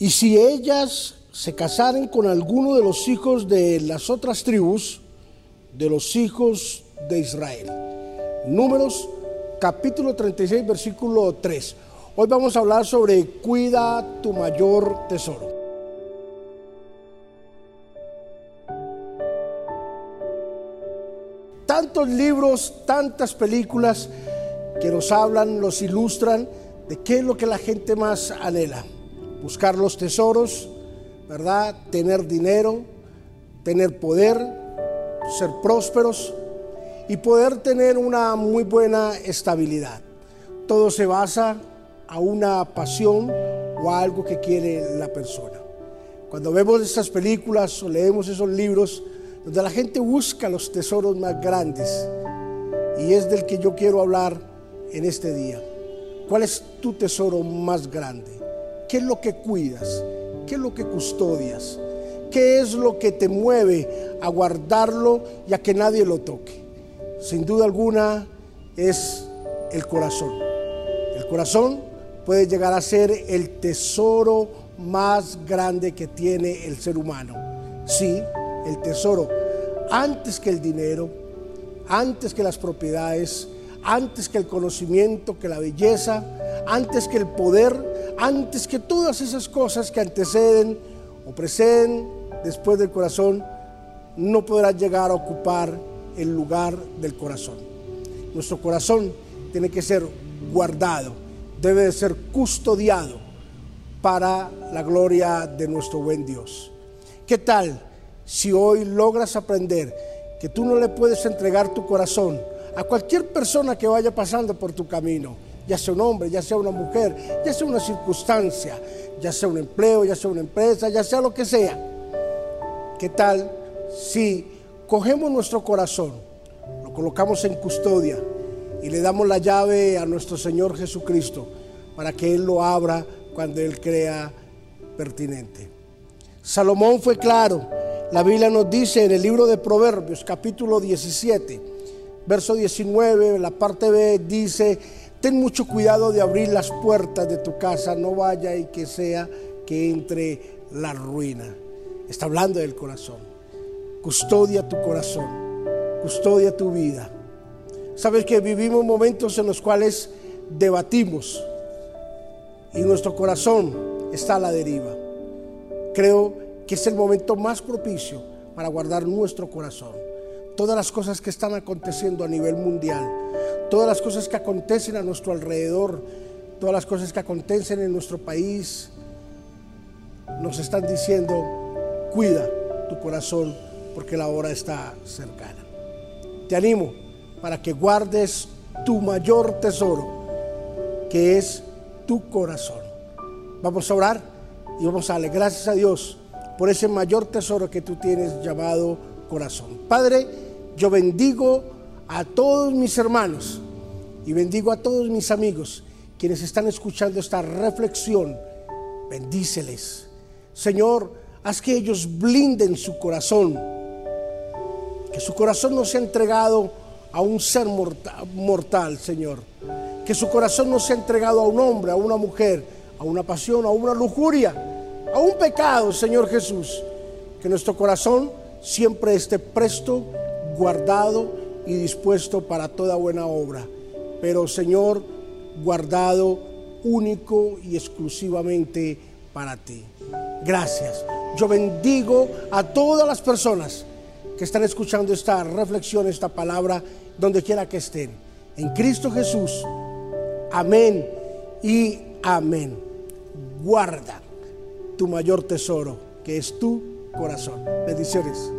Y si ellas se casaren con alguno de los hijos de las otras tribus, de los hijos de Israel. Números capítulo 36, versículo 3. Hoy vamos a hablar sobre cuida tu mayor tesoro. Tantos libros, tantas películas que nos hablan, nos ilustran de qué es lo que la gente más anhela. Buscar los tesoros, ¿verdad? Tener dinero, tener poder, ser prósperos y poder tener una muy buena estabilidad. Todo se basa a una pasión o a algo que quiere la persona. Cuando vemos esas películas o leemos esos libros donde la gente busca los tesoros más grandes, y es del que yo quiero hablar en este día. ¿Cuál es tu tesoro más grande? ¿Qué es lo que cuidas? ¿Qué es lo que custodias? ¿Qué es lo que te mueve a guardarlo y a que nadie lo toque? Sin duda alguna es el corazón. El corazón puede llegar a ser el tesoro más grande que tiene el ser humano. Sí, el tesoro. Antes que el dinero, antes que las propiedades, antes que el conocimiento, que la belleza, antes que el poder, antes que todas esas cosas que anteceden o preceden después del corazón, no podrá llegar a ocupar el lugar del corazón. Nuestro corazón tiene que ser guardado, debe de ser custodiado para la gloria de nuestro buen Dios. ¿Qué tal si hoy logras aprender que tú no le puedes entregar tu corazón a cualquier persona que vaya pasando por tu camino? Ya sea un hombre, ya sea una mujer, ya sea una circunstancia, ya sea un empleo, ya sea una empresa, ya sea lo que sea. ¿Qué tal si cogemos nuestro corazón, lo colocamos en custodia y le damos la llave a nuestro Señor Jesucristo para que Él lo abra cuando Él crea pertinente? Salomón fue claro. La Biblia nos dice en el libro de Proverbios, capítulo 17, verso 19, la parte B dice, Ten mucho cuidado de abrir las puertas de tu casa, no vaya y que sea que entre la ruina. Está hablando del corazón. Custodia tu corazón, custodia tu vida. Sabes que vivimos momentos en los cuales debatimos y nuestro corazón está a la deriva. Creo que es el momento más propicio para guardar nuestro corazón. Todas las cosas que están aconteciendo a nivel mundial todas las cosas que acontecen a nuestro alrededor, todas las cosas que acontecen en nuestro país, nos están diciendo, cuida tu corazón porque la hora está cercana. Te animo para que guardes tu mayor tesoro, que es tu corazón. Vamos a orar y vamos a darle gracias a Dios por ese mayor tesoro que tú tienes llamado corazón. Padre, yo bendigo a todos mis hermanos y bendigo a todos mis amigos quienes están escuchando esta reflexión. Bendíceles. Señor, haz que ellos blinden su corazón. Que su corazón no sea entregado a un ser mortal, Señor. Que su corazón no sea entregado a un hombre, a una mujer, a una pasión, a una lujuria, a un pecado, Señor Jesús. Que nuestro corazón siempre esté presto, guardado y dispuesto para toda buena obra, pero Señor, guardado único y exclusivamente para ti. Gracias. Yo bendigo a todas las personas que están escuchando esta reflexión, esta palabra, donde quiera que estén. En Cristo Jesús. Amén y amén. Guarda tu mayor tesoro, que es tu corazón. Bendiciones.